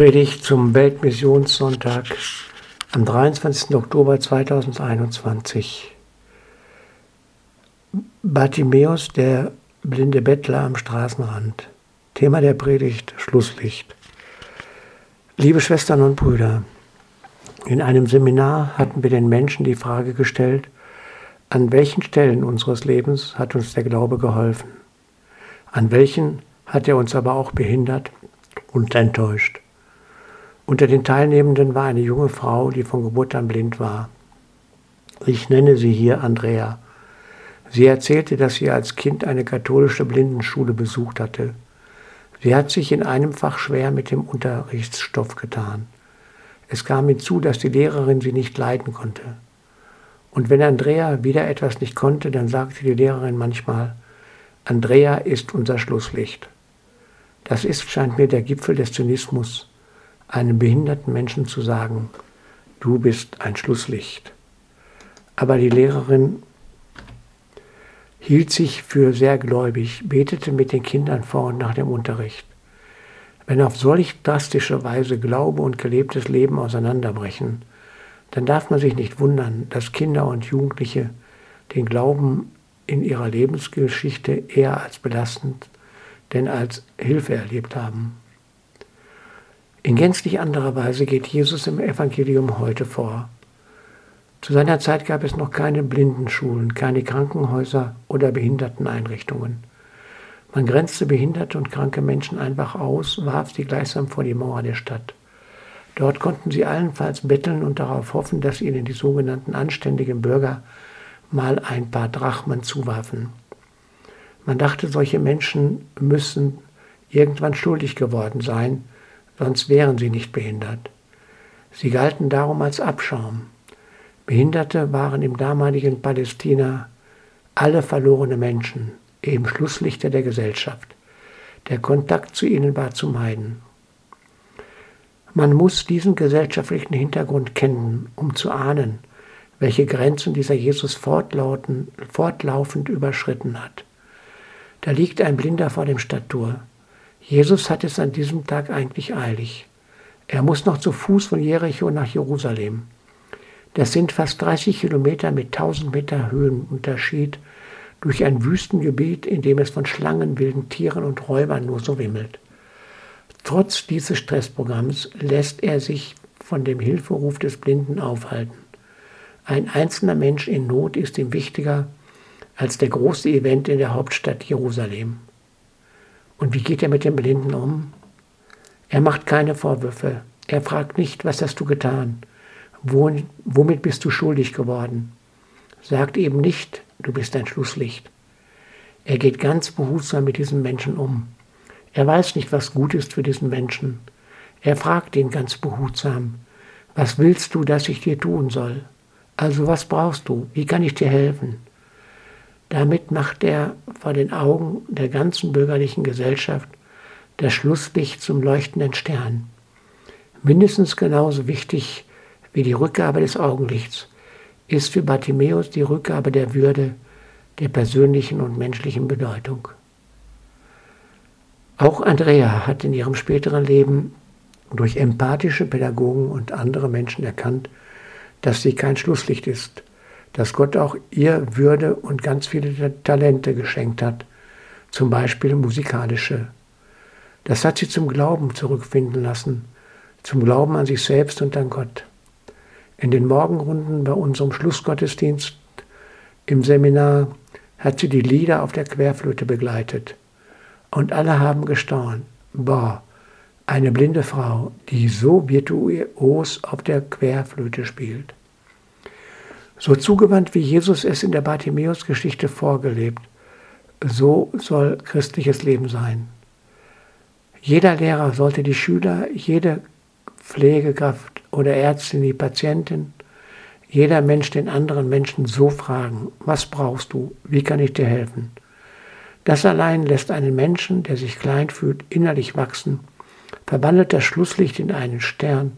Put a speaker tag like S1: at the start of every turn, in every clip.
S1: Predigt zum Weltmissionssonntag am 23. Oktober 2021. Bartimäus, der blinde Bettler am Straßenrand. Thema der Predigt Schlusslicht. Liebe Schwestern und Brüder, in einem Seminar hatten wir den Menschen die Frage gestellt, an welchen Stellen unseres Lebens hat uns der Glaube geholfen? An welchen hat er uns aber auch behindert und enttäuscht? Unter den Teilnehmenden war eine junge Frau, die von Geburt an blind war. Ich nenne sie hier Andrea. Sie erzählte, dass sie als Kind eine katholische Blindenschule besucht hatte. Sie hat sich in einem Fach schwer mit dem Unterrichtsstoff getan. Es kam hinzu, dass die Lehrerin sie nicht leiden konnte. Und wenn Andrea wieder etwas nicht konnte, dann sagte die Lehrerin manchmal, Andrea ist unser Schlusslicht. Das ist, scheint mir, der Gipfel des Zynismus einem behinderten Menschen zu sagen, du bist ein Schlusslicht. Aber die Lehrerin hielt sich für sehr gläubig, betete mit den Kindern vor und nach dem Unterricht. Wenn auf solch drastische Weise Glaube und gelebtes Leben auseinanderbrechen, dann darf man sich nicht wundern, dass Kinder und Jugendliche den Glauben in ihrer Lebensgeschichte eher als belastend denn als Hilfe erlebt haben. In gänzlich anderer Weise geht Jesus im Evangelium heute vor. Zu seiner Zeit gab es noch keine Blindenschulen, keine Krankenhäuser oder Behinderteneinrichtungen. Man grenzte behinderte und kranke Menschen einfach aus, warf sie gleichsam vor die Mauer der Stadt. Dort konnten sie allenfalls betteln und darauf hoffen, dass ihnen die sogenannten anständigen Bürger mal ein paar Drachmen zuwarfen. Man dachte, solche Menschen müssen irgendwann schuldig geworden sein, sonst wären sie nicht behindert. Sie galten darum als Abschaum. Behinderte waren im damaligen Palästina alle verlorene Menschen, eben Schlusslichter der Gesellschaft. Der Kontakt zu ihnen war zu meiden. Man muss diesen gesellschaftlichen Hintergrund kennen, um zu ahnen, welche Grenzen dieser Jesus fortlaufend überschritten hat. Da liegt ein Blinder vor dem Stadttor. Jesus hat es an diesem Tag eigentlich eilig. Er muss noch zu Fuß von Jericho nach Jerusalem. Das sind fast 30 Kilometer mit 1000 Meter Höhenunterschied durch ein Wüstengebiet, in dem es von Schlangen, wilden Tieren und Räubern nur so wimmelt. Trotz dieses Stressprogramms lässt er sich von dem Hilferuf des Blinden aufhalten. Ein einzelner Mensch in Not ist ihm wichtiger als der große Event in der Hauptstadt Jerusalem. Und wie geht er mit dem Blinden um? Er macht keine Vorwürfe. Er fragt nicht, was hast du getan? womit bist du schuldig geworden? Sagt eben nicht, du bist ein Schlusslicht. Er geht ganz behutsam mit diesem Menschen um. Er weiß nicht, was gut ist für diesen Menschen. Er fragt ihn ganz behutsam, was willst du, dass ich dir tun soll? Also was brauchst du? Wie kann ich dir helfen? Damit macht er vor den Augen der ganzen bürgerlichen Gesellschaft das Schlusslicht zum leuchtenden Stern. Mindestens genauso wichtig wie die Rückgabe des Augenlichts ist für Bartimäus die Rückgabe der Würde, der persönlichen und menschlichen Bedeutung. Auch Andrea hat in ihrem späteren Leben durch empathische Pädagogen und andere Menschen erkannt, dass sie kein Schlusslicht ist, dass Gott auch ihr Würde und ganz viele Talente geschenkt hat, zum Beispiel musikalische. Das hat sie zum Glauben zurückfinden lassen, zum Glauben an sich selbst und an Gott. In den Morgenrunden bei unserem Schlussgottesdienst im Seminar hat sie die Lieder auf der Querflöte begleitet. Und alle haben gestaunt. Boah, eine blinde Frau, die so virtuos auf der Querflöte spielt. So zugewandt wie Jesus es in der Bartimäus-Geschichte vorgelebt, so soll christliches Leben sein. Jeder Lehrer sollte die Schüler, jede Pflegekraft oder Ärztin die Patientin, jeder Mensch den anderen Menschen so fragen, was brauchst du, wie kann ich dir helfen? Das allein lässt einen Menschen, der sich klein fühlt, innerlich wachsen, verwandelt das Schlusslicht in einen Stern,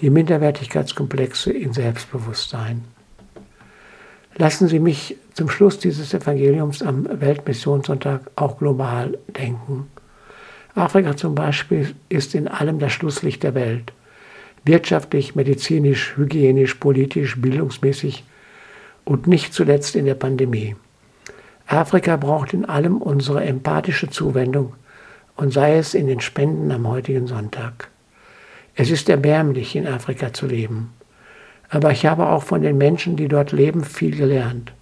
S1: die Minderwertigkeitskomplexe in Selbstbewusstsein. Lassen Sie mich zum Schluss dieses Evangeliums am Weltmissionssonntag auch global denken. Afrika zum Beispiel ist in allem das Schlusslicht der Welt. Wirtschaftlich, medizinisch, hygienisch, politisch, bildungsmäßig und nicht zuletzt in der Pandemie. Afrika braucht in allem unsere empathische Zuwendung und sei es in den Spenden am heutigen Sonntag. Es ist erbärmlich, in Afrika zu leben. Aber ich habe auch von den Menschen, die dort leben, viel gelernt.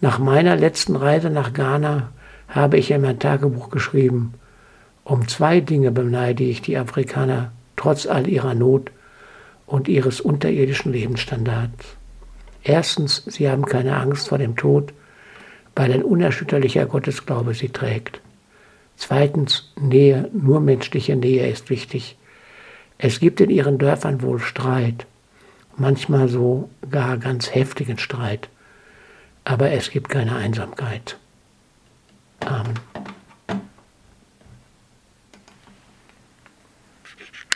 S1: Nach meiner letzten Reise nach Ghana habe ich in mein Tagebuch geschrieben, um zwei Dinge beneide ich die Afrikaner trotz all ihrer Not und ihres unterirdischen Lebensstandards. Erstens, sie haben keine Angst vor dem Tod, weil ein unerschütterlicher Gottesglaube sie trägt. Zweitens, Nähe, nur menschliche Nähe ist wichtig. Es gibt in ihren Dörfern wohl Streit, manchmal so gar ganz heftigen Streit, aber es gibt keine Einsamkeit. Amen.